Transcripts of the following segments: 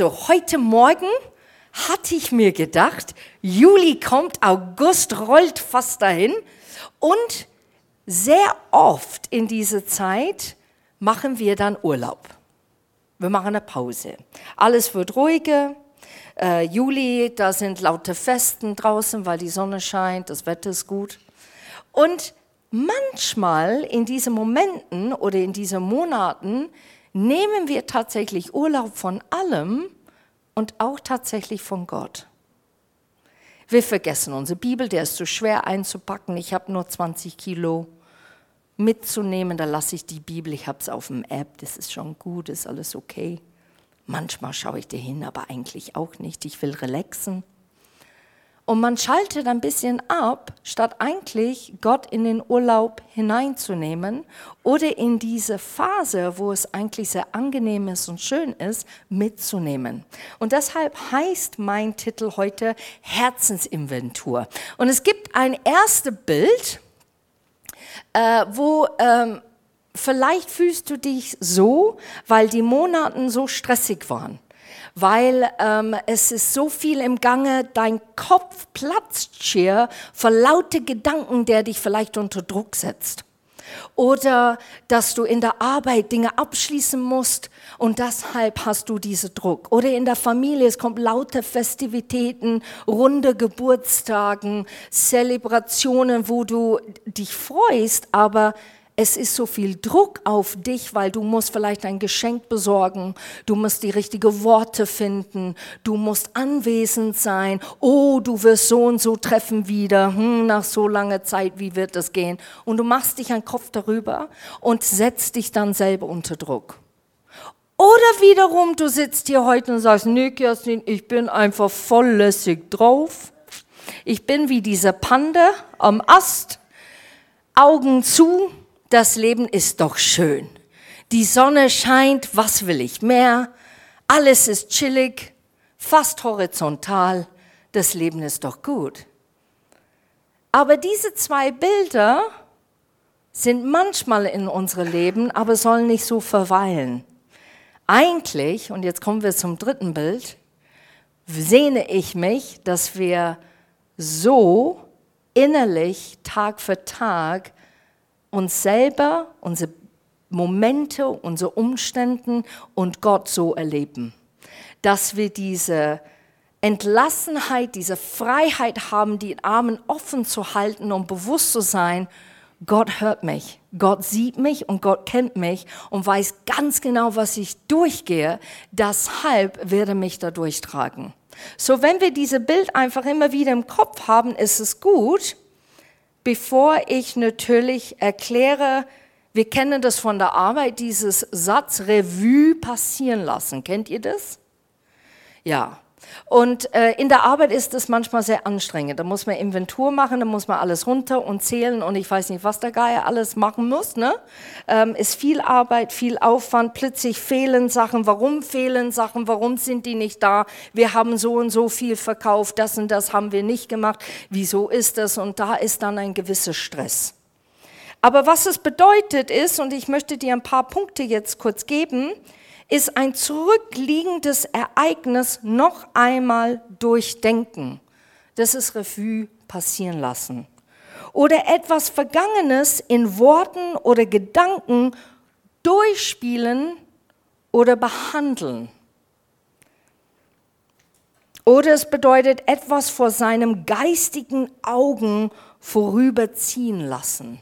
Also, heute Morgen hatte ich mir gedacht, Juli kommt, August rollt fast dahin und sehr oft in dieser Zeit machen wir dann Urlaub. Wir machen eine Pause. Alles wird ruhiger. Äh, Juli, da sind laute Festen draußen, weil die Sonne scheint, das Wetter ist gut. Und manchmal in diesen Momenten oder in diesen Monaten nehmen wir tatsächlich Urlaub von allem und auch tatsächlich von Gott. Wir vergessen unsere Bibel, der ist zu so schwer einzupacken. Ich habe nur 20 Kilo mitzunehmen, da lasse ich die Bibel, ich habe es auf dem App, das ist schon gut, ist alles okay. Manchmal schaue ich dir hin, aber eigentlich auch nicht. Ich will relaxen. Und man schaltet ein bisschen ab, statt eigentlich Gott in den Urlaub hineinzunehmen oder in diese Phase, wo es eigentlich sehr angenehm ist und schön ist, mitzunehmen. Und deshalb heißt mein Titel heute Herzensinventur. Und es gibt ein erstes Bild, äh, wo ähm, vielleicht fühlst du dich so, weil die Monate so stressig waren weil ähm, es ist so viel im Gange, dein Kopf platzt schier vor laute Gedanken, der dich vielleicht unter Druck setzt. Oder dass du in der Arbeit Dinge abschließen musst und deshalb hast du diesen Druck. Oder in der Familie, es kommt lauter Festivitäten, runde Geburtstagen, Zelebrationen, wo du dich freust, aber es ist so viel Druck auf dich, weil du musst vielleicht ein Geschenk besorgen, du musst die richtigen Worte finden, du musst anwesend sein, oh, du wirst so und so treffen wieder, hm, nach so langer Zeit, wie wird das gehen? Und du machst dich einen Kopf darüber und setzt dich dann selber unter Druck. Oder wiederum, du sitzt hier heute und sagst, nee, Kerstin, ich bin einfach voll lässig drauf. Ich bin wie dieser Panda am Ast, Augen zu, das Leben ist doch schön. Die Sonne scheint, was will ich mehr? Alles ist chillig, fast horizontal. Das Leben ist doch gut. Aber diese zwei Bilder sind manchmal in unserem Leben, aber sollen nicht so verweilen. Eigentlich, und jetzt kommen wir zum dritten Bild, sehne ich mich, dass wir so innerlich Tag für Tag uns selber, unsere Momente, unsere Umstände und Gott so erleben. Dass wir diese Entlassenheit, diese Freiheit haben, die Armen offen zu halten und bewusst zu sein, Gott hört mich, Gott sieht mich und Gott kennt mich und weiß ganz genau, was ich durchgehe. Deshalb wird er mich da durchtragen. So, wenn wir diese Bild einfach immer wieder im Kopf haben, ist es gut, bevor ich natürlich erkläre, wir kennen das von der Arbeit, dieses Satz Revue passieren lassen. Kennt ihr das? Ja. Und äh, in der Arbeit ist es manchmal sehr anstrengend. Da muss man Inventur machen, da muss man alles runter und zählen und ich weiß nicht, was der Geier alles machen muss. Ne? Ähm, ist viel Arbeit, viel Aufwand, plötzlich fehlen Sachen. Warum fehlen Sachen? Warum sind die nicht da? Wir haben so und so viel verkauft, das und das haben wir nicht gemacht. Wieso ist das? Und da ist dann ein gewisser Stress. Aber was es bedeutet ist, und ich möchte dir ein paar Punkte jetzt kurz geben, ist ein zurückliegendes Ereignis noch einmal durchdenken. Das ist Revue passieren lassen. Oder etwas Vergangenes in Worten oder Gedanken durchspielen oder behandeln. Oder es bedeutet etwas vor seinem geistigen Augen vorüberziehen lassen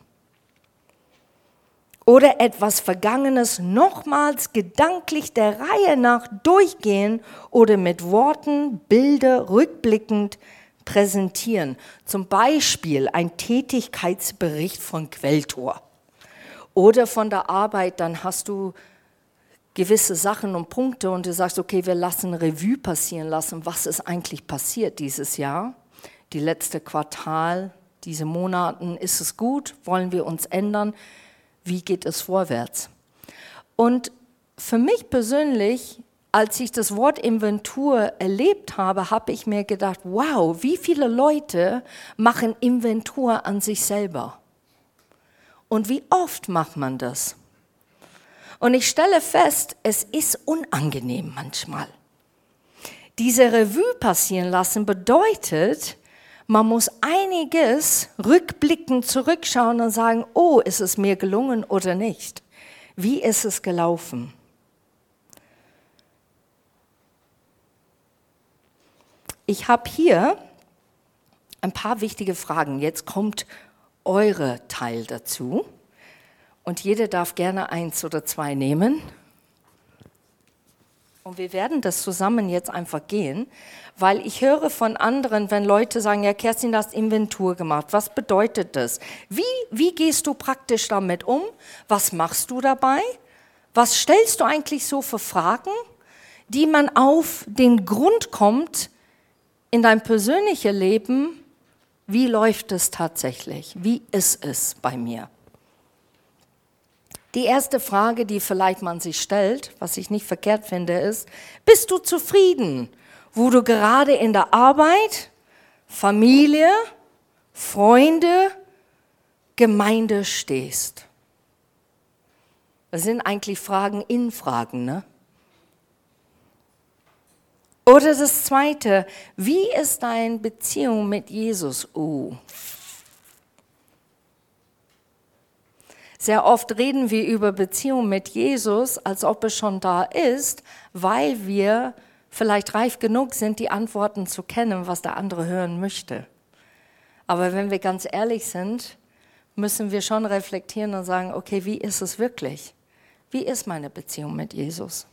oder etwas Vergangenes nochmals gedanklich der Reihe nach durchgehen oder mit Worten, Bilder rückblickend präsentieren. Zum Beispiel ein Tätigkeitsbericht von Quelltor oder von der Arbeit, dann hast du gewisse Sachen und Punkte und du sagst, okay, wir lassen Revue passieren lassen, was ist eigentlich passiert dieses Jahr, die letzte Quartal, diese Monaten, ist es gut, wollen wir uns ändern? Wie geht es vorwärts. Und für mich persönlich, als ich das Wort Inventur erlebt habe, habe ich mir gedacht, wow, wie viele Leute machen Inventur an sich selber? Und wie oft macht man das? Und ich stelle fest, es ist unangenehm manchmal. diese Revue passieren lassen bedeutet, man muss einiges rückblickend zurückschauen und sagen, oh, ist es mir gelungen oder nicht? Wie ist es gelaufen? Ich habe hier ein paar wichtige Fragen. Jetzt kommt eure Teil dazu. Und jeder darf gerne eins oder zwei nehmen. Und wir werden das zusammen jetzt einfach gehen, weil ich höre von anderen, wenn Leute sagen, ja, Kerstin, du hast Inventur gemacht. Was bedeutet das? Wie, wie gehst du praktisch damit um? Was machst du dabei? Was stellst du eigentlich so für Fragen, die man auf den Grund kommt in dein persönliches Leben? Wie läuft es tatsächlich? Wie ist es bei mir? Die erste Frage, die vielleicht man sich stellt, was ich nicht verkehrt finde, ist, bist du zufrieden, wo du gerade in der Arbeit, Familie, Freunde, Gemeinde stehst? Das sind eigentlich Fragen in Fragen, ne? Oder das zweite, wie ist deine Beziehung mit Jesus? Oh, Sehr oft reden wir über Beziehung mit Jesus, als ob es schon da ist, weil wir vielleicht reif genug sind, die Antworten zu kennen, was der andere hören möchte. Aber wenn wir ganz ehrlich sind, müssen wir schon reflektieren und sagen, okay, wie ist es wirklich? Wie ist meine Beziehung mit Jesus?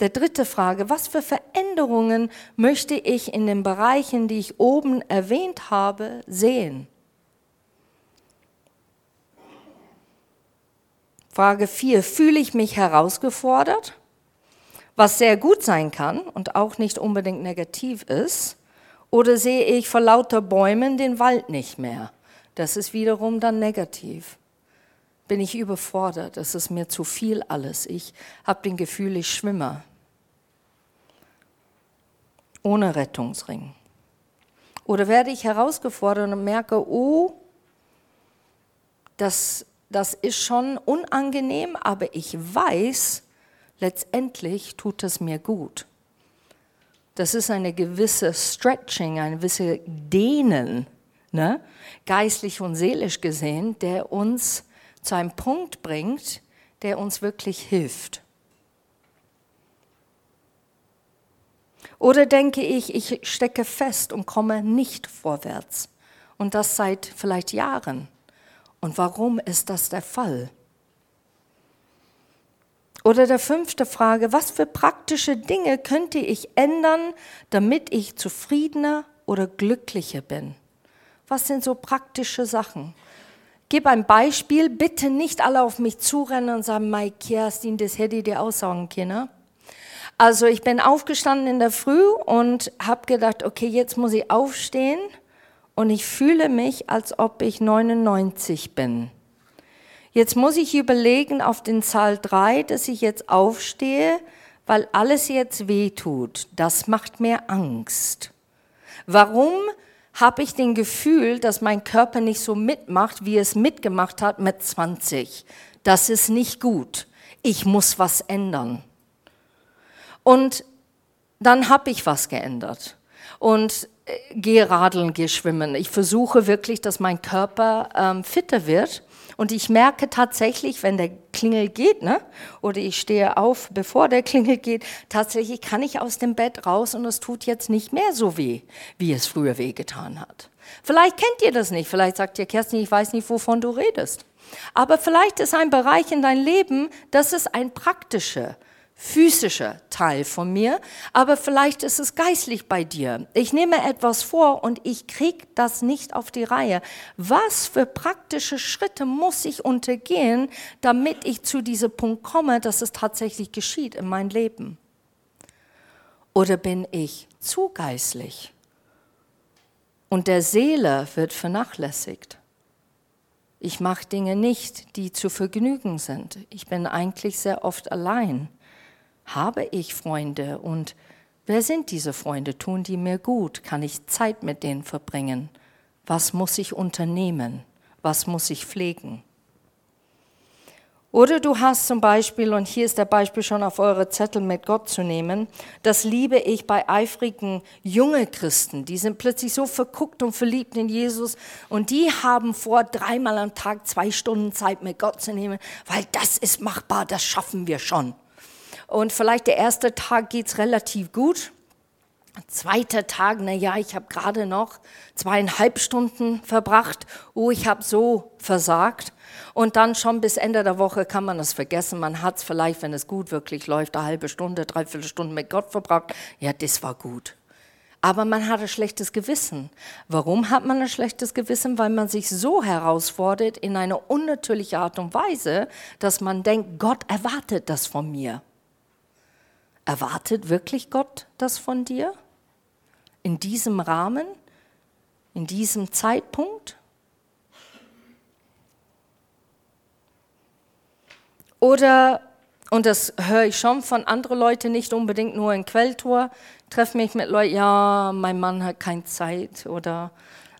Der dritte Frage, was für Veränderungen möchte ich in den Bereichen, die ich oben erwähnt habe, sehen? Frage 4, fühle ich mich herausgefordert? Was sehr gut sein kann und auch nicht unbedingt negativ ist. Oder sehe ich vor lauter Bäumen den Wald nicht mehr? Das ist wiederum dann negativ. Bin ich überfordert? Das ist mir zu viel alles. Ich habe den Gefühl, ich schwimme. Ohne Rettungsring. Oder werde ich herausgefordert und merke, oh, das das ist schon unangenehm, aber ich weiß, letztendlich tut es mir gut. Das ist eine gewisse Stretching, eine gewisse Dehnen, ne? geistlich und seelisch gesehen, der uns zu einem Punkt bringt, der uns wirklich hilft. Oder denke ich, ich stecke fest und komme nicht vorwärts. Und das seit vielleicht Jahren. Und warum ist das der Fall? Oder der fünfte Frage, was für praktische Dinge könnte ich ändern, damit ich zufriedener oder glücklicher bin? Was sind so praktische Sachen? Gib ein Beispiel, bitte nicht alle auf mich zurennen und sagen, Mike Kerstin, das hätte ich dir aussagen können. Also ich bin aufgestanden in der Früh und habe gedacht, okay, jetzt muss ich aufstehen und ich fühle mich, als ob ich 99 bin. Jetzt muss ich überlegen auf den Zahl 3, dass ich jetzt aufstehe, weil alles jetzt weh tut. Das macht mir Angst. Warum habe ich den Gefühl, dass mein Körper nicht so mitmacht, wie es mitgemacht hat mit 20? Das ist nicht gut. Ich muss was ändern. Und dann habe ich was geändert. Und gehe radeln, gehe schwimmen. Ich versuche wirklich, dass mein Körper ähm, fitter wird. Und ich merke tatsächlich, wenn der Klingel geht, ne, oder ich stehe auf, bevor der Klingel geht, tatsächlich kann ich aus dem Bett raus und es tut jetzt nicht mehr so weh, wie es früher wehgetan hat. Vielleicht kennt ihr das nicht. Vielleicht sagt ihr, Kerstin, ich weiß nicht, wovon du redest. Aber vielleicht ist ein Bereich in dein Leben, das ist ein praktischer, physischer Teil von mir, aber vielleicht ist es geistlich bei dir. Ich nehme etwas vor und ich krieg das nicht auf die Reihe. Was für praktische Schritte muss ich untergehen, damit ich zu diesem Punkt komme, dass es tatsächlich geschieht in meinem Leben? Oder bin ich zu geistlich? Und der Seele wird vernachlässigt. Ich mache Dinge nicht, die zu vergnügen sind. Ich bin eigentlich sehr oft allein. Habe ich Freunde und wer sind diese Freunde? Tun die mir gut? Kann ich Zeit mit denen verbringen? Was muss ich unternehmen? Was muss ich pflegen? Oder du hast zum Beispiel, und hier ist der Beispiel schon auf eure Zettel mit Gott zu nehmen, das liebe ich bei eifrigen jungen Christen. Die sind plötzlich so verguckt und verliebt in Jesus und die haben vor, dreimal am Tag zwei Stunden Zeit mit Gott zu nehmen, weil das ist machbar, das schaffen wir schon. Und vielleicht der erste Tag geht's relativ gut. Zweiter Tag, na ja, ich habe gerade noch zweieinhalb Stunden verbracht. Oh, ich habe so versagt. Und dann schon bis Ende der Woche kann man das vergessen. Man hat es vielleicht, wenn es gut wirklich läuft, eine halbe Stunde, dreiviertel Stunde mit Gott verbracht. Ja, das war gut. Aber man hat ein schlechtes Gewissen. Warum hat man ein schlechtes Gewissen? Weil man sich so herausfordert in eine unnatürliche Art und Weise, dass man denkt, Gott erwartet das von mir. Erwartet wirklich Gott das von dir? In diesem Rahmen? In diesem Zeitpunkt? Oder, und das höre ich schon von anderen Leuten, nicht unbedingt nur in Quelltor, treffe mich mit Leuten, ja, mein Mann hat keine Zeit oder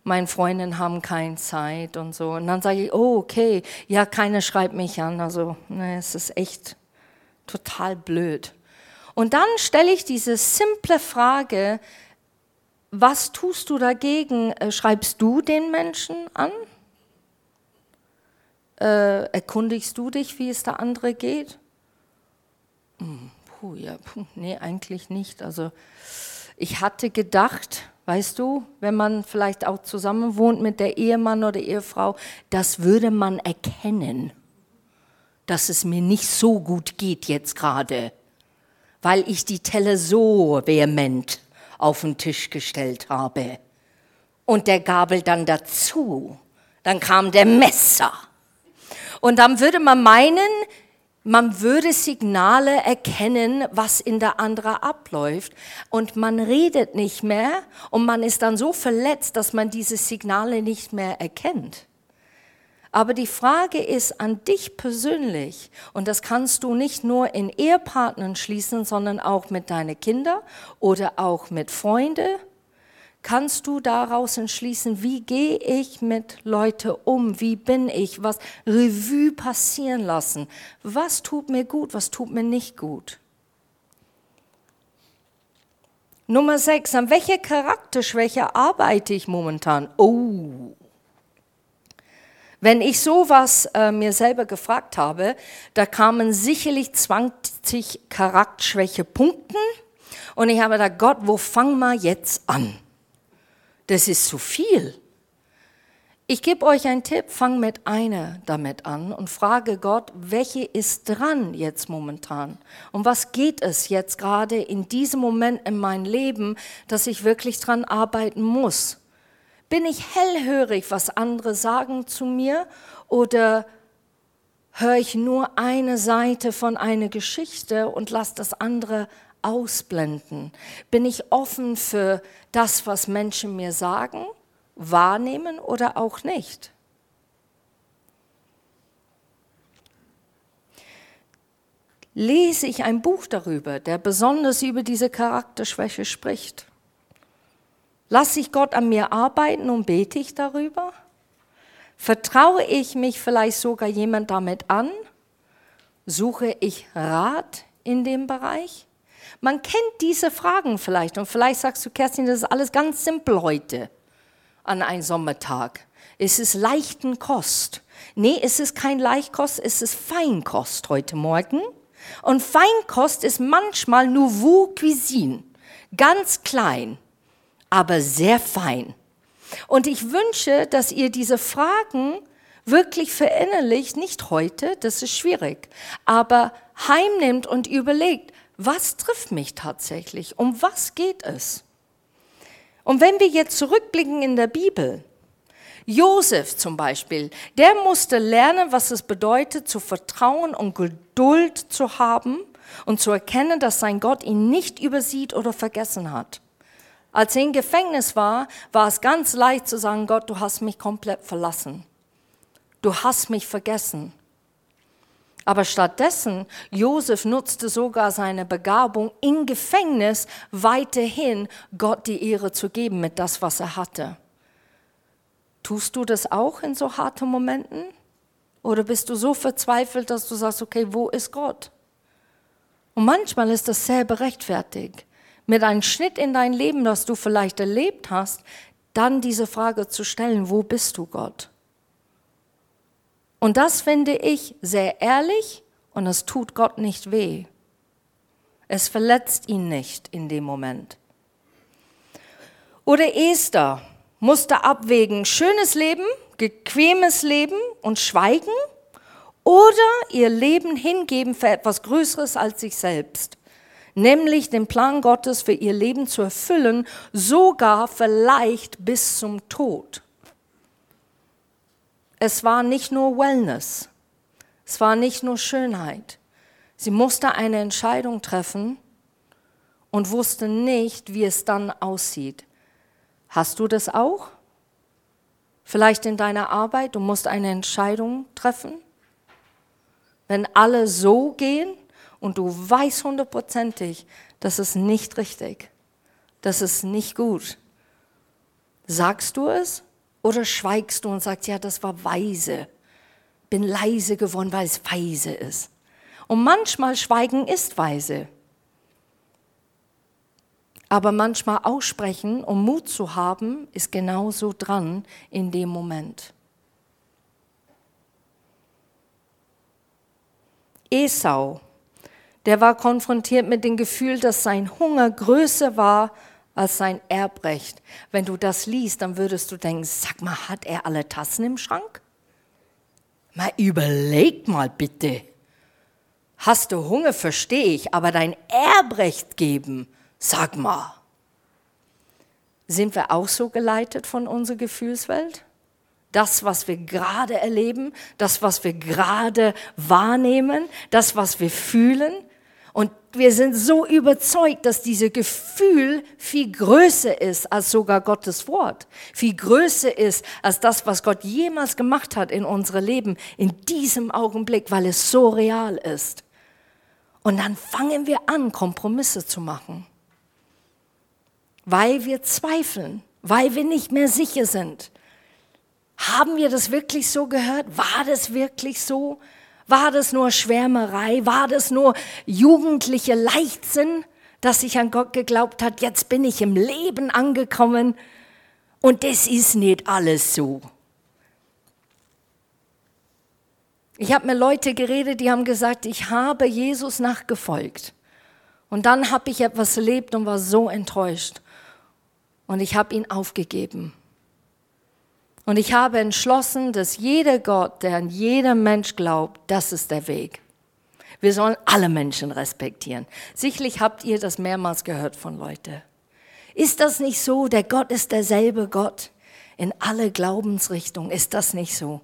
meine Freundinnen haben keine Zeit und so. Und dann sage ich, oh, okay, ja, keiner schreibt mich an. Also, ne, es ist echt total blöd. Und dann stelle ich diese simple Frage, was tust du dagegen? Äh, schreibst du den Menschen an? Äh, erkundigst du dich, wie es der andere geht? Hm, puh, ja, puh, nee, eigentlich nicht. Also ich hatte gedacht, weißt du, wenn man vielleicht auch zusammen wohnt mit der Ehemann oder Ehefrau, das würde man erkennen, dass es mir nicht so gut geht jetzt gerade, weil ich die Telle so vehement auf den Tisch gestellt habe. Und der Gabel dann dazu. Dann kam der Messer. Und dann würde man meinen, man würde Signale erkennen, was in der andere abläuft. Und man redet nicht mehr und man ist dann so verletzt, dass man diese Signale nicht mehr erkennt. Aber die Frage ist an dich persönlich, und das kannst du nicht nur in Ehepartnern schließen, sondern auch mit deinen Kindern oder auch mit Freunden. Kannst du daraus entschließen, wie gehe ich mit Leuten um, wie bin ich, was Revue passieren lassen, was tut mir gut, was tut mir nicht gut. Nummer sechs, an welcher Charakterschwäche arbeite ich momentan? Oh, wenn ich sowas äh, mir selber gefragt habe, da kamen sicherlich 20 Charakterschwäche-Punkten und ich habe da Gott, wo fangen wir jetzt an? Das ist zu viel. Ich gebe euch einen Tipp, fang mit einer damit an und frage Gott, welche ist dran jetzt momentan? Um was geht es jetzt gerade in diesem Moment in meinem Leben, dass ich wirklich dran arbeiten muss? Bin ich hellhörig, was andere sagen zu mir oder höre ich nur eine Seite von einer Geschichte und lasse das andere ausblenden? Bin ich offen für das, was Menschen mir sagen, wahrnehmen oder auch nicht? Lese ich ein Buch darüber, der besonders über diese Charakterschwäche spricht? Lasse ich Gott an mir arbeiten und bete ich darüber? Vertraue ich mich vielleicht sogar jemand damit an? Suche ich Rat in dem Bereich? Man kennt diese Fragen vielleicht und vielleicht sagst du, Kerstin, das ist alles ganz simpel heute an einem Sommertag. Es ist leichten Kost. Nee, es ist kein Leichtkost, es ist Feinkost heute Morgen. Und Feinkost ist manchmal Nouveau Cuisine. Ganz klein, aber sehr fein. Und ich wünsche, dass ihr diese Fragen wirklich verinnerlicht, nicht heute, das ist schwierig, aber heimnimmt und überlegt, was trifft mich tatsächlich? Um was geht es? Und wenn wir jetzt zurückblicken in der Bibel, Josef zum Beispiel, der musste lernen, was es bedeutet, zu vertrauen und Geduld zu haben und zu erkennen, dass sein Gott ihn nicht übersieht oder vergessen hat. Als er im Gefängnis war, war es ganz leicht zu sagen, Gott, du hast mich komplett verlassen. Du hast mich vergessen. Aber stattdessen, Josef nutzte sogar seine Begabung im Gefängnis weiterhin Gott die Ehre zu geben mit das, was er hatte. Tust du das auch in so harten Momenten? Oder bist du so verzweifelt, dass du sagst, okay, wo ist Gott? Und manchmal ist das sehr berechtfertigt. Mit einem Schnitt in dein Leben, das du vielleicht erlebt hast, dann diese Frage zu stellen, wo bist du Gott? Und das finde ich sehr ehrlich und es tut Gott nicht weh. Es verletzt ihn nicht in dem Moment. Oder Esther musste abwägen, schönes Leben, bequemes Leben und Schweigen oder ihr Leben hingeben für etwas Größeres als sich selbst, nämlich den Plan Gottes für ihr Leben zu erfüllen, sogar vielleicht bis zum Tod. Es war nicht nur Wellness, es war nicht nur Schönheit. Sie musste eine Entscheidung treffen und wusste nicht, wie es dann aussieht. Hast du das auch? Vielleicht in deiner Arbeit, du musst eine Entscheidung treffen. Wenn alle so gehen und du weißt hundertprozentig, das ist nicht richtig, das ist nicht gut, sagst du es oder schweigst du und sagst, ja, das war weise bin leise geworden, weil es weise ist. Und manchmal Schweigen ist weise. Aber manchmal aussprechen, um Mut zu haben, ist genauso dran in dem Moment. Esau, der war konfrontiert mit dem Gefühl, dass sein Hunger größer war als sein Erbrecht. Wenn du das liest, dann würdest du denken, sag mal, hat er alle Tassen im Schrank? Mal überleg mal bitte. Hast du Hunger, verstehe ich, aber dein Erbrecht geben, sag mal. Sind wir auch so geleitet von unserer Gefühlswelt? Das, was wir gerade erleben, das, was wir gerade wahrnehmen, das, was wir fühlen, und wir sind so überzeugt, dass dieses Gefühl viel größer ist als sogar Gottes Wort, viel größer ist als das, was Gott jemals gemacht hat in unserem Leben, in diesem Augenblick, weil es so real ist. Und dann fangen wir an, Kompromisse zu machen, weil wir zweifeln, weil wir nicht mehr sicher sind. Haben wir das wirklich so gehört? War das wirklich so? War das nur Schwärmerei? War das nur jugendliche Leichtsinn, dass ich an Gott geglaubt hat, jetzt bin ich im Leben angekommen und das ist nicht alles so. Ich habe mit Leute geredet, die haben gesagt, ich habe Jesus nachgefolgt. Und dann habe ich etwas erlebt und war so enttäuscht. Und ich habe ihn aufgegeben. Und ich habe entschlossen, dass jeder Gott, der an jeder Mensch glaubt, das ist der Weg. Wir sollen alle Menschen respektieren. Sicherlich habt ihr das mehrmals gehört von Leuten. Ist das nicht so? Der Gott ist derselbe Gott in alle Glaubensrichtungen. Ist das nicht so?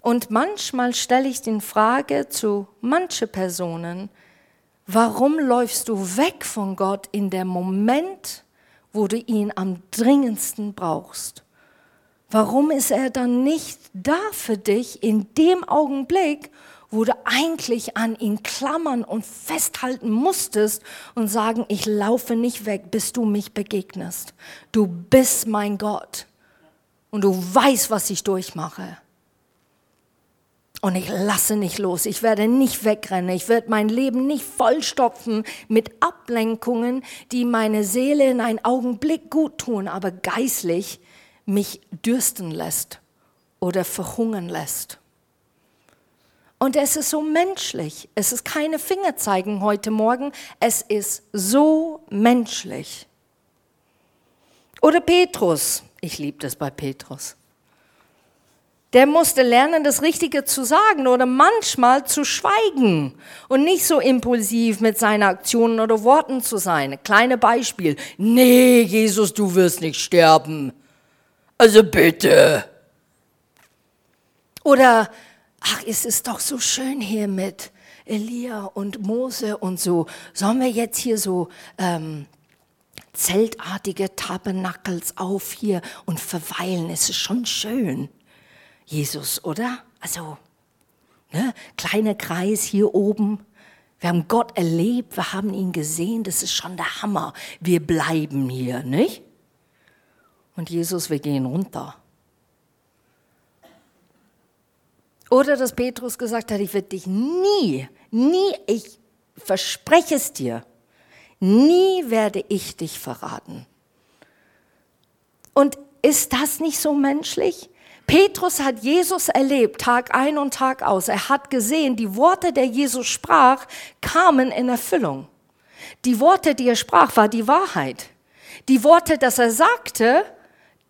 Und manchmal stelle ich die Frage zu manchen Personen, warum läufst du weg von Gott in dem Moment, wo du ihn am dringendsten brauchst. Warum ist er dann nicht da für dich in dem Augenblick, wo du eigentlich an ihn klammern und festhalten musstest und sagen, ich laufe nicht weg, bis du mich begegnest. Du bist mein Gott und du weißt, was ich durchmache. Und ich lasse nicht los. Ich werde nicht wegrennen. Ich werde mein Leben nicht vollstopfen mit Ablenkungen, die meine Seele in einen Augenblick gut tun, aber geistlich mich dürsten lässt oder verhungern lässt. Und es ist so menschlich. Es ist keine Fingerzeigen heute Morgen. Es ist so menschlich. Oder Petrus. Ich liebe das bei Petrus der musste lernen, das Richtige zu sagen oder manchmal zu schweigen und nicht so impulsiv mit seinen Aktionen oder Worten zu sein. Kleine Beispiel. Nee, Jesus, du wirst nicht sterben. Also bitte. Oder, ach, es ist doch so schön hier mit Elia und Mose und so. Sollen wir jetzt hier so ähm, zeltartige Tabernakels auf hier und verweilen? Es ist schon schön. Jesus, oder? Also, ne, kleiner Kreis hier oben. Wir haben Gott erlebt, wir haben ihn gesehen, das ist schon der Hammer. Wir bleiben hier, nicht? Und Jesus, wir gehen runter. Oder dass Petrus gesagt hat, ich werde dich nie, nie, ich verspreche es dir, nie werde ich dich verraten. Und ist das nicht so menschlich? Petrus hat Jesus erlebt, Tag ein und Tag aus. Er hat gesehen, die Worte, der Jesus sprach, kamen in Erfüllung. Die Worte, die er sprach, war die Wahrheit. Die Worte, dass er sagte,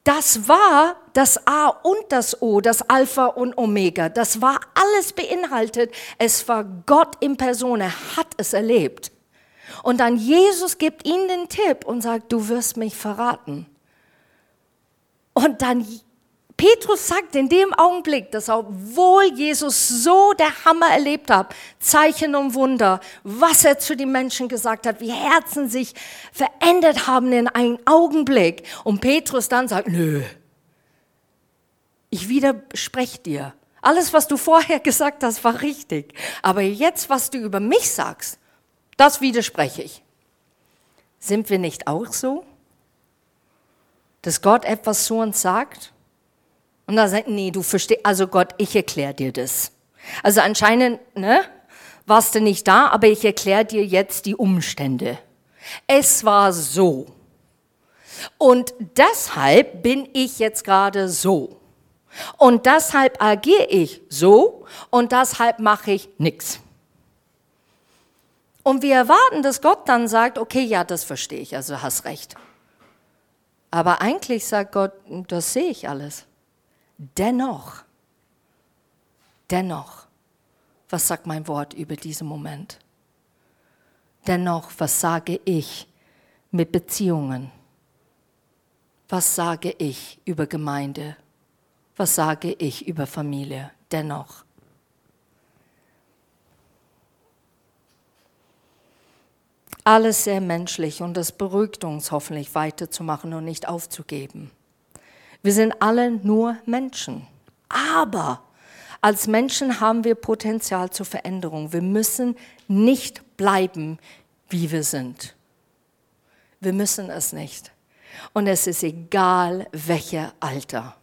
das war das A und das O, das Alpha und Omega. Das war alles beinhaltet. Es war Gott in Person. Er hat es erlebt. Und dann Jesus gibt ihm den Tipp und sagt, du wirst mich verraten. Und dann Petrus sagt in dem Augenblick, dass obwohl Jesus so der Hammer erlebt hat, Zeichen und Wunder, was er zu den Menschen gesagt hat, wie Herzen sich verändert haben in einem Augenblick. Und Petrus dann sagt, nö, ich widerspreche dir. Alles, was du vorher gesagt hast, war richtig. Aber jetzt, was du über mich sagst, das widerspreche ich. Sind wir nicht auch so? Dass Gott etwas zu uns sagt und da sagt, nee, du verstehst, also Gott, ich erkläre dir das. Also anscheinend, ne, warst du nicht da, aber ich erkläre dir jetzt die Umstände. Es war so. Und deshalb bin ich jetzt gerade so. Und deshalb agiere ich so und deshalb mache ich nichts. Und wir erwarten, dass Gott dann sagt, okay, ja, das verstehe ich, also hast recht. Aber eigentlich sagt Gott, das sehe ich alles. Dennoch, dennoch, was sagt mein Wort über diesen Moment? Dennoch, was sage ich mit Beziehungen? Was sage ich über Gemeinde? Was sage ich über Familie? Dennoch. Alles sehr menschlich und das beruhigt uns hoffentlich weiterzumachen und nicht aufzugeben. Wir sind alle nur Menschen. Aber als Menschen haben wir Potenzial zur Veränderung. Wir müssen nicht bleiben, wie wir sind. Wir müssen es nicht. Und es ist egal, welcher Alter.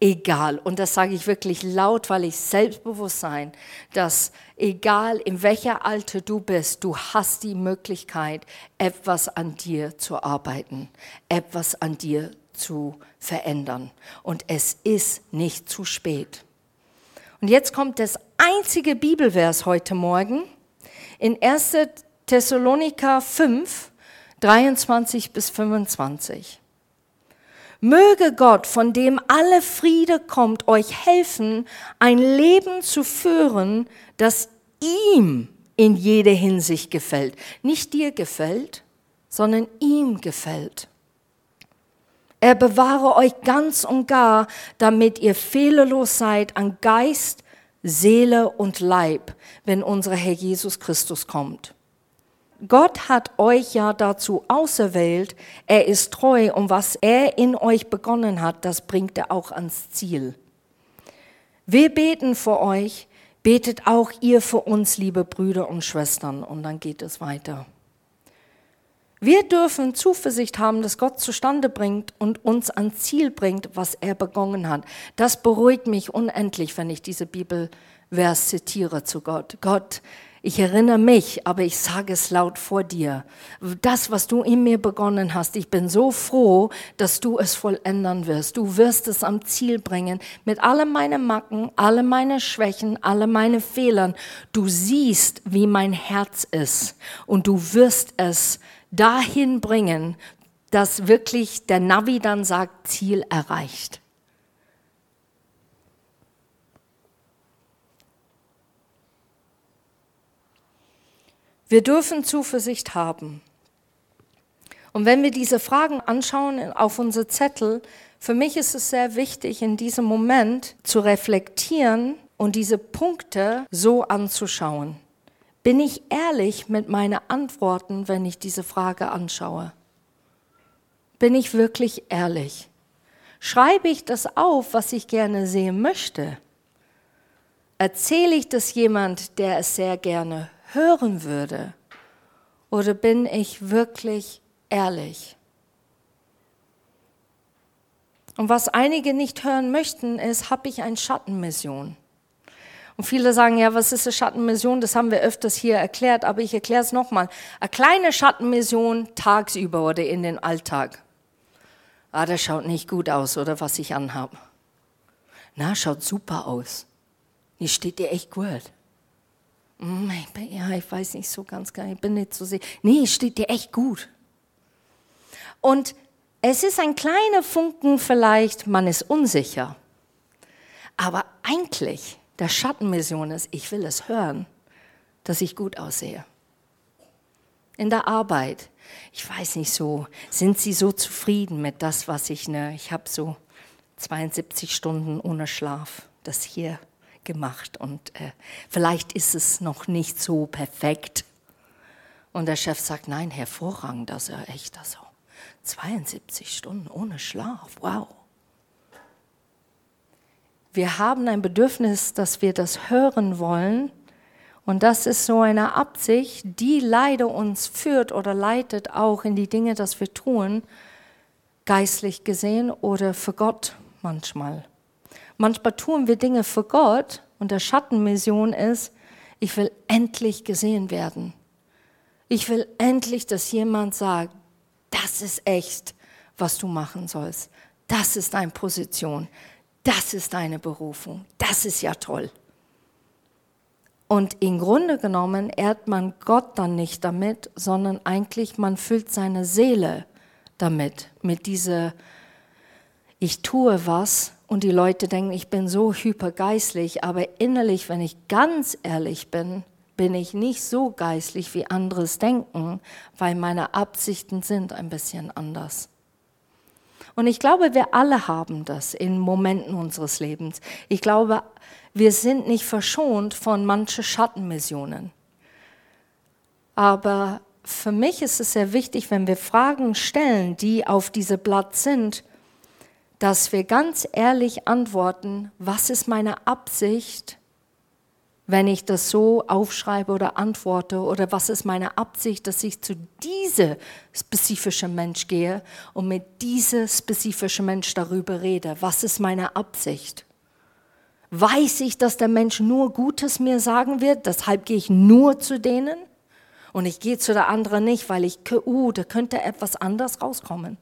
Egal. Und das sage ich wirklich laut, weil ich selbstbewusst sein, dass egal in welcher Alter du bist, du hast die Möglichkeit, etwas an dir zu arbeiten, etwas an dir zu verändern. Und es ist nicht zu spät. Und jetzt kommt das einzige Bibelvers heute Morgen in 1. Thessaloniker 5, 23 bis 25. Möge Gott, von dem alle Friede kommt, euch helfen, ein Leben zu führen, das ihm in jeder Hinsicht gefällt. Nicht dir gefällt, sondern ihm gefällt. Er bewahre euch ganz und gar, damit ihr fehlerlos seid an Geist, Seele und Leib, wenn unser Herr Jesus Christus kommt. Gott hat euch ja dazu auserwählt, er ist treu und was er in euch begonnen hat, das bringt er auch ans Ziel. Wir beten für euch, betet auch ihr für uns, liebe Brüder und Schwestern, und dann geht es weiter. Wir dürfen Zuversicht haben, dass Gott zustande bringt und uns ans Ziel bringt, was er begonnen hat. Das beruhigt mich unendlich, wenn ich diese Bibelvers zitiere zu Gott. Gott, ich erinnere mich, aber ich sage es laut vor dir. Das, was du in mir begonnen hast, ich bin so froh, dass du es vollendern wirst. Du wirst es am Ziel bringen mit alle meine Macken, alle meine Schwächen, alle meine Fehlern. Du siehst, wie mein Herz ist und du wirst es dahin bringen, dass wirklich der Navi dann sagt, Ziel erreicht. Wir dürfen Zuversicht haben. Und wenn wir diese Fragen anschauen auf unsere Zettel, für mich ist es sehr wichtig, in diesem Moment zu reflektieren und diese Punkte so anzuschauen. Bin ich ehrlich mit meinen Antworten, wenn ich diese Frage anschaue? Bin ich wirklich ehrlich? Schreibe ich das auf, was ich gerne sehen möchte? Erzähle ich das jemand, der es sehr gerne hören würde? Oder bin ich wirklich ehrlich? Und was einige nicht hören möchten, ist, habe ich eine Schattenmission? Und viele sagen, ja, was ist eine Schattenmission? Das haben wir öfters hier erklärt, aber ich erkläre es nochmal. Eine kleine Schattenmission tagsüber oder in den Alltag. Ah, das schaut nicht gut aus, oder was ich anhabe. Na, schaut super aus. Hier steht dir echt gut. Hm, ja, ich weiß nicht so ganz genau, ich bin nicht so sicher. Nee, steht dir echt gut. Und es ist ein kleiner Funken vielleicht, man ist unsicher. Aber eigentlich, der Schattenmission ist, ich will es hören, dass ich gut aussehe. In der Arbeit, ich weiß nicht so, sind Sie so zufrieden mit das, was ich, ne, ich habe so 72 Stunden ohne Schlaf, das hier gemacht und äh, vielleicht ist es noch nicht so perfekt. Und der Chef sagt, nein, hervorragend, das ist ja echt so. 72 Stunden ohne Schlaf, wow. Wir haben ein Bedürfnis, dass wir das hören wollen. Und das ist so eine Absicht, die leider uns führt oder leitet auch in die Dinge, dass wir tun, geistlich gesehen oder für Gott manchmal. Manchmal tun wir Dinge für Gott und der Schattenmission ist, ich will endlich gesehen werden. Ich will endlich, dass jemand sagt, das ist echt, was du machen sollst. Das ist deine Position. Das ist deine Berufung. Das ist ja toll. Und im Grunde genommen ehrt man Gott dann nicht damit, sondern eigentlich man füllt seine Seele damit, mit dieser, ich tue was und die Leute denken, ich bin so hypergeistlich, aber innerlich, wenn ich ganz ehrlich bin, bin ich nicht so geistlich, wie anderes denken, weil meine Absichten sind ein bisschen anders. Und ich glaube, wir alle haben das in Momenten unseres Lebens. Ich glaube, wir sind nicht verschont von manchen Schattenmissionen. Aber für mich ist es sehr wichtig, wenn wir Fragen stellen, die auf diesem Blatt sind, dass wir ganz ehrlich antworten, was ist meine Absicht wenn ich das so aufschreibe oder antworte oder was ist meine Absicht, dass ich zu diesem spezifischen Mensch gehe und mit diesem spezifischen Mensch darüber rede. Was ist meine Absicht? Weiß ich, dass der Mensch nur Gutes mir sagen wird, deshalb gehe ich nur zu denen und ich gehe zu der anderen nicht, weil ich, uh, da könnte etwas anders rauskommen,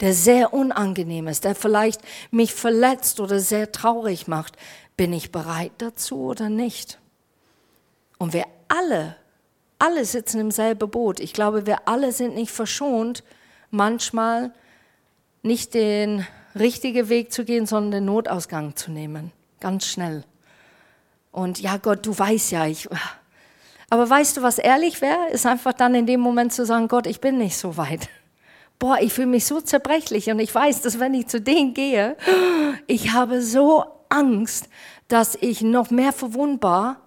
der sehr unangenehm ist, der vielleicht mich verletzt oder sehr traurig macht. Bin ich bereit dazu oder nicht? Und wir alle, alle sitzen im selben Boot. Ich glaube, wir alle sind nicht verschont, manchmal nicht den richtigen Weg zu gehen, sondern den Notausgang zu nehmen. Ganz schnell. Und ja, Gott, du weißt ja, ich. Aber weißt du, was ehrlich wäre? Ist einfach dann in dem Moment zu sagen: Gott, ich bin nicht so weit. Boah, ich fühle mich so zerbrechlich und ich weiß, dass wenn ich zu denen gehe, ich habe so Angst, dass ich noch mehr verwundbar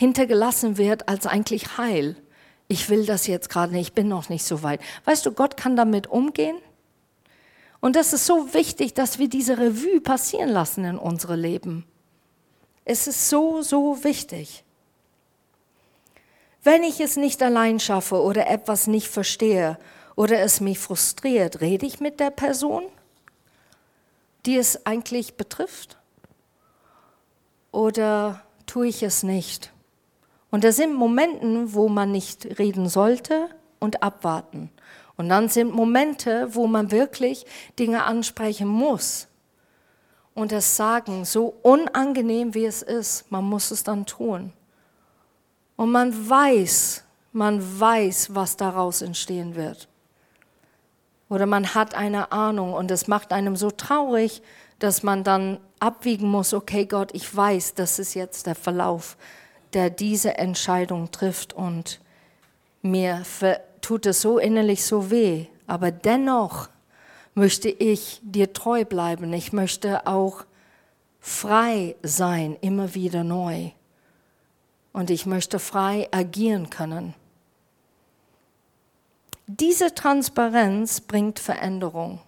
hintergelassen wird als eigentlich Heil. Ich will das jetzt gerade nicht, ich bin noch nicht so weit. Weißt du, Gott kann damit umgehen. Und das ist so wichtig, dass wir diese Revue passieren lassen in unserem Leben. Es ist so, so wichtig. Wenn ich es nicht allein schaffe oder etwas nicht verstehe oder es mich frustriert, rede ich mit der Person, die es eigentlich betrifft? Oder tue ich es nicht? Und das sind Momente, wo man nicht reden sollte und abwarten. Und dann sind Momente, wo man wirklich Dinge ansprechen muss. Und das sagen, so unangenehm wie es ist, man muss es dann tun. Und man weiß, man weiß, was daraus entstehen wird. Oder man hat eine Ahnung und es macht einem so traurig, dass man dann abwiegen muss, okay Gott, ich weiß, das ist jetzt der Verlauf der diese Entscheidung trifft und mir tut es so innerlich so weh, aber dennoch möchte ich dir treu bleiben. Ich möchte auch frei sein, immer wieder neu. Und ich möchte frei agieren können. Diese Transparenz bringt Veränderung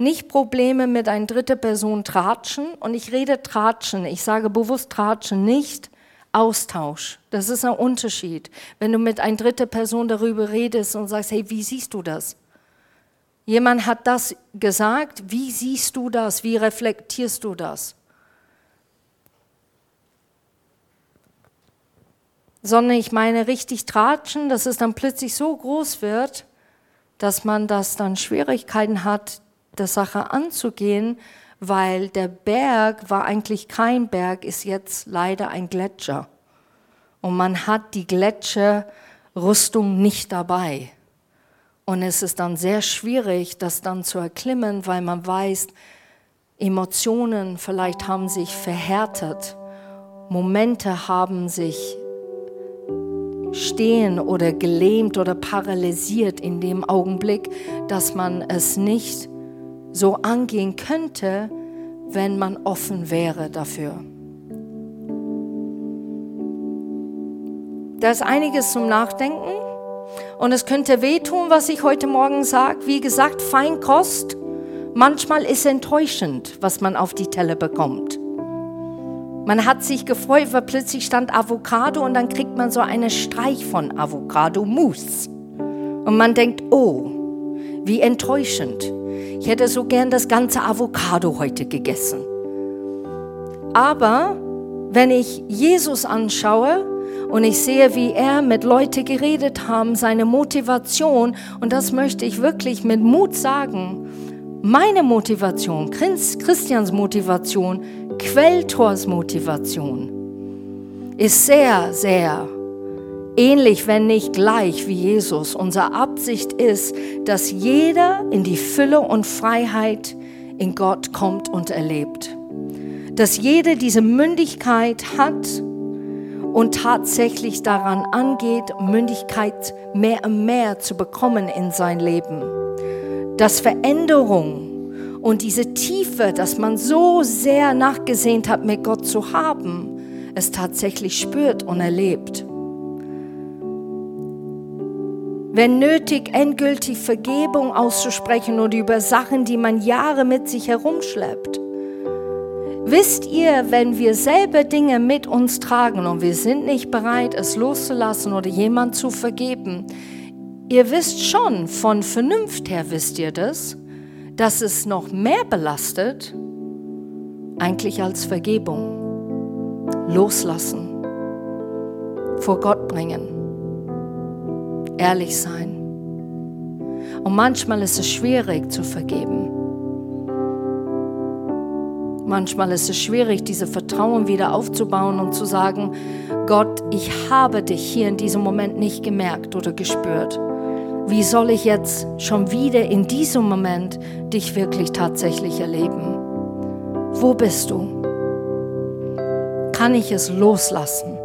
nicht Probleme mit einer dritten Person tratschen und ich rede tratschen, ich sage bewusst tratschen, nicht Austausch. Das ist ein Unterschied. Wenn du mit einer dritten Person darüber redest und sagst, hey, wie siehst du das? Jemand hat das gesagt, wie siehst du das? Wie reflektierst du das? Sondern ich meine richtig tratschen, dass es dann plötzlich so groß wird, dass man das dann Schwierigkeiten hat, der Sache anzugehen, weil der Berg war eigentlich kein Berg, ist jetzt leider ein Gletscher. Und man hat die Gletscherrüstung nicht dabei. Und es ist dann sehr schwierig, das dann zu erklimmen, weil man weiß, Emotionen vielleicht haben sich verhärtet, Momente haben sich stehen oder gelähmt oder paralysiert in dem Augenblick, dass man es nicht so angehen könnte, wenn man offen wäre dafür. Da ist einiges zum Nachdenken und es könnte wehtun, was ich heute Morgen sage. Wie gesagt, Feinkost. Manchmal ist enttäuschend, was man auf die Teller bekommt. Man hat sich gefreut, weil plötzlich stand Avocado und dann kriegt man so einen Streich von Avocado-Mousse. Und man denkt, oh, wie enttäuschend. Ich hätte so gern das ganze Avocado heute gegessen. Aber wenn ich Jesus anschaue und ich sehe, wie er mit Leuten geredet haben, seine Motivation, und das möchte ich wirklich mit Mut sagen, meine Motivation, Christians Motivation, Quelltors Motivation ist sehr, sehr ähnlich, wenn nicht gleich wie Jesus. Unsere Absicht ist, dass jeder in die Fülle und Freiheit in Gott kommt und erlebt. Dass jeder diese Mündigkeit hat und tatsächlich daran angeht, Mündigkeit mehr und mehr zu bekommen in sein Leben. Dass Veränderung und diese Tiefe, dass man so sehr nachgesehnt hat, mit Gott zu haben, es tatsächlich spürt und erlebt. Wenn nötig, endgültig Vergebung auszusprechen oder über Sachen, die man Jahre mit sich herumschleppt. Wisst ihr, wenn wir selber Dinge mit uns tragen und wir sind nicht bereit, es loszulassen oder jemand zu vergeben, ihr wisst schon, von Vernunft her wisst ihr das, dass es noch mehr belastet, eigentlich als Vergebung. Loslassen, vor Gott bringen, ehrlich sein. Und manchmal ist es schwierig zu vergeben. Manchmal ist es schwierig, diese Vertrauen wieder aufzubauen und zu sagen, Gott, ich habe dich hier in diesem Moment nicht gemerkt oder gespürt wie soll ich jetzt schon wieder in diesem Moment dich wirklich tatsächlich erleben? Wo bist du? Kann ich es loslassen?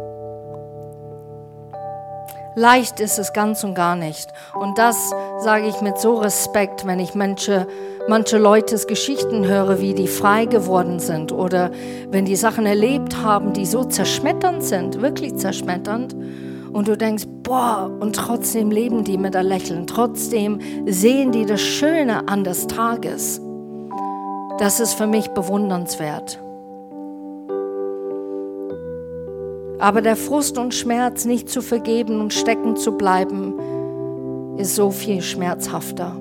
Leicht ist es ganz und gar nicht. Und das sage ich mit so Respekt, wenn ich manche, manche Leutes Geschichten höre, wie die frei geworden sind oder wenn die Sachen erlebt haben, die so zerschmetternd sind, wirklich zerschmetternd und du denkst, boah, und trotzdem leben die mit einem Lächeln, trotzdem sehen die das Schöne an des Tages. Das ist für mich bewundernswert. Aber der Frust und Schmerz nicht zu vergeben und stecken zu bleiben, ist so viel schmerzhafter.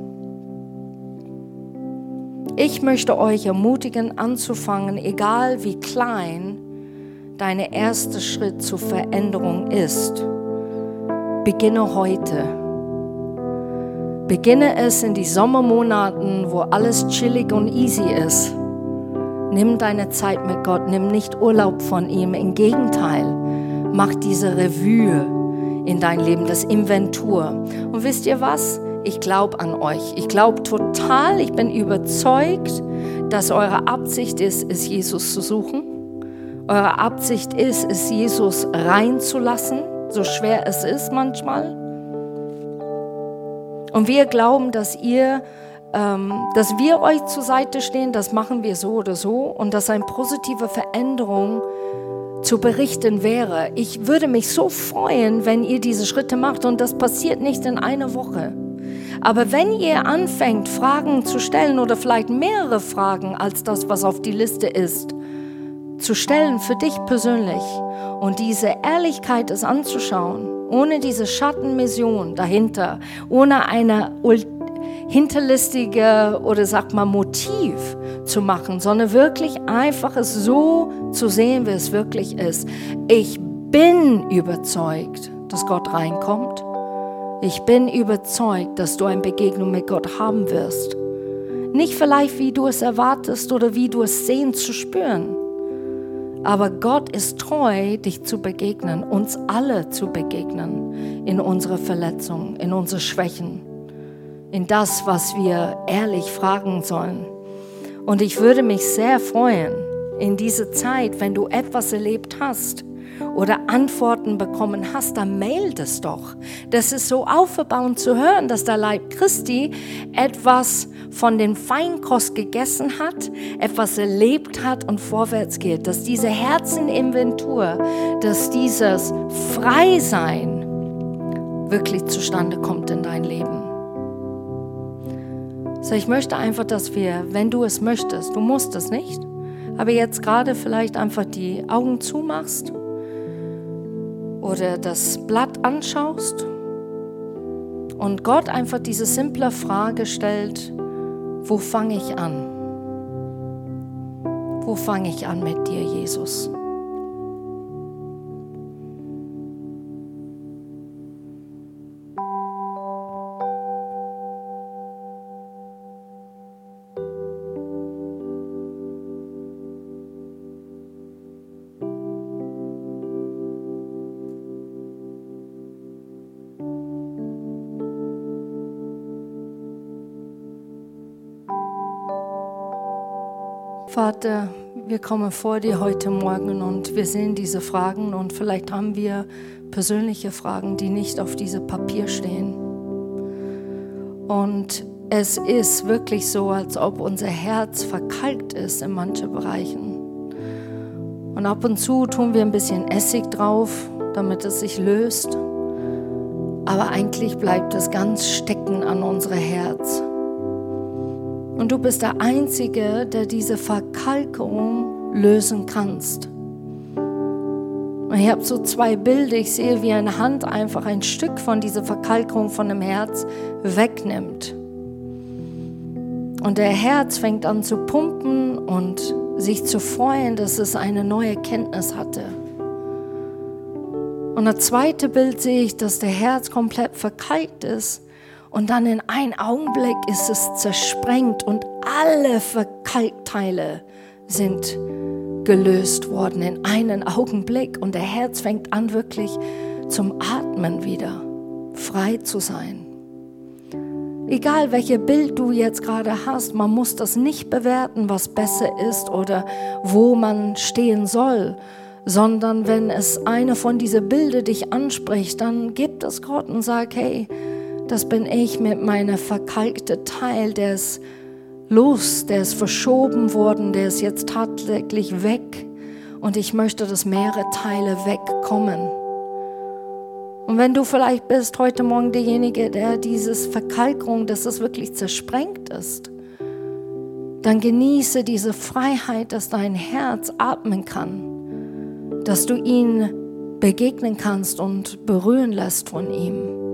Ich möchte euch ermutigen, anzufangen, egal wie klein dein erster Schritt zur Veränderung ist beginne heute. Beginne es in die Sommermonaten, wo alles chillig und easy ist. Nimm deine Zeit mit Gott, nimm nicht Urlaub von ihm. Im Gegenteil, mach diese Revue in dein Leben, das Inventur. Und wisst ihr was? Ich glaube an euch. Ich glaube total, ich bin überzeugt, dass eure Absicht ist, es Jesus zu suchen. Eure Absicht ist, es Jesus reinzulassen so schwer es ist manchmal. Und wir glauben, dass ihr, ähm, dass wir euch zur Seite stehen, das machen wir so oder so und dass eine positive Veränderung zu berichten wäre. Ich würde mich so freuen, wenn ihr diese Schritte macht und das passiert nicht in einer Woche. Aber wenn ihr anfängt, Fragen zu stellen oder vielleicht mehrere Fragen als das, was auf die Liste ist, zu stellen für dich persönlich und diese Ehrlichkeit es anzuschauen, ohne diese Schattenmission dahinter, ohne eine hinterlistige oder sag mal Motiv zu machen, sondern wirklich einfach es so zu sehen, wie es wirklich ist. Ich bin überzeugt, dass Gott reinkommt. Ich bin überzeugt, dass du eine Begegnung mit Gott haben wirst. Nicht vielleicht, wie du es erwartest oder wie du es sehen zu spüren. Aber Gott ist treu, dich zu begegnen, uns alle zu begegnen in unsere Verletzungen, in unsere Schwächen, in das, was wir ehrlich fragen sollen. Und ich würde mich sehr freuen, in dieser Zeit, wenn du etwas erlebt hast, oder Antworten bekommen hast, dann mail das doch. Das ist so aufbauend zu hören, dass der Leib Christi etwas von den Feinkost gegessen hat, etwas erlebt hat und vorwärts geht. Dass diese Herzeninventur, dass dieses Freisein wirklich zustande kommt in dein Leben. So, ich möchte einfach, dass wir, wenn du es möchtest, du musst es nicht, aber jetzt gerade vielleicht einfach die Augen zumachst oder das Blatt anschaust und Gott einfach diese simple Frage stellt, wo fange ich an? Wo fange ich an mit dir, Jesus? Vater, wir kommen vor dir heute Morgen und wir sehen diese Fragen und vielleicht haben wir persönliche Fragen, die nicht auf diesem Papier stehen. Und es ist wirklich so, als ob unser Herz verkalkt ist in manchen Bereichen. Und ab und zu tun wir ein bisschen Essig drauf, damit es sich löst. Aber eigentlich bleibt es ganz stecken an unserem Herz. Und du bist der Einzige, der diese Verkalkung lösen kannst. Und ich habe so zwei Bilder. Ich sehe, wie eine Hand einfach ein Stück von dieser Verkalkung von dem Herz wegnimmt. Und der Herz fängt an zu pumpen und sich zu freuen, dass es eine neue Kenntnis hatte. Und das zweite Bild sehe ich, dass der Herz komplett verkalkt ist und dann in einem Augenblick ist es zersprengt und alle Verkalkteile sind gelöst worden in einen Augenblick. Und der Herz fängt an wirklich zum Atmen wieder, frei zu sein. Egal welche Bild du jetzt gerade hast, man muss das nicht bewerten, was besser ist oder wo man stehen soll, sondern wenn es eine von diesen Bilder dich anspricht, dann gib das Gott und sag, hey, das bin ich mit meiner verkalkten Teil, der ist los, der ist verschoben worden, der ist jetzt tatsächlich weg. Und ich möchte, dass mehrere Teile wegkommen. Und wenn du vielleicht bist heute Morgen derjenige, der dieses Verkalkung, dass es wirklich zersprengt ist, dann genieße diese Freiheit, dass dein Herz atmen kann, dass du ihn begegnen kannst und berühren lässt von ihm.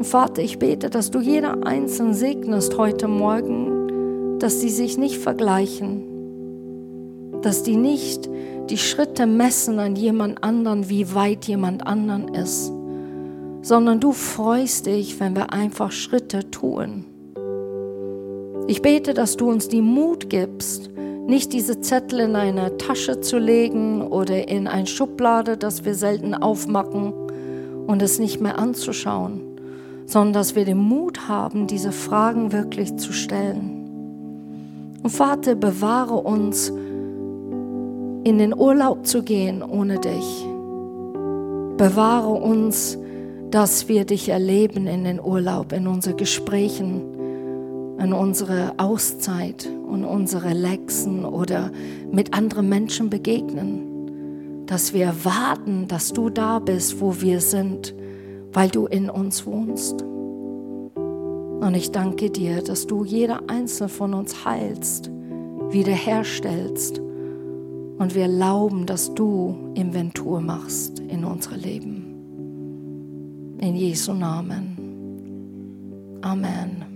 Vater, ich bete, dass du jeder Einzelne segnest heute Morgen, dass sie sich nicht vergleichen, dass die nicht die Schritte messen an jemand anderen, wie weit jemand anderen ist, sondern du freust dich, wenn wir einfach Schritte tun. Ich bete, dass du uns die Mut gibst, nicht diese Zettel in eine Tasche zu legen oder in eine Schublade, das wir selten aufmachen und es nicht mehr anzuschauen sondern dass wir den Mut haben, diese Fragen wirklich zu stellen. Und Vater, bewahre uns, in den Urlaub zu gehen ohne dich. Bewahre uns, dass wir dich erleben in den Urlaub, in unseren Gesprächen, in unsere Auszeit und unsere Lexen oder mit anderen Menschen begegnen. Dass wir warten, dass du da bist, wo wir sind weil du in uns wohnst. Und ich danke dir, dass du jeder einzelne von uns heilst, wiederherstellst und wir erlauben, dass du Inventur machst in unser Leben. In Jesu Namen. Amen.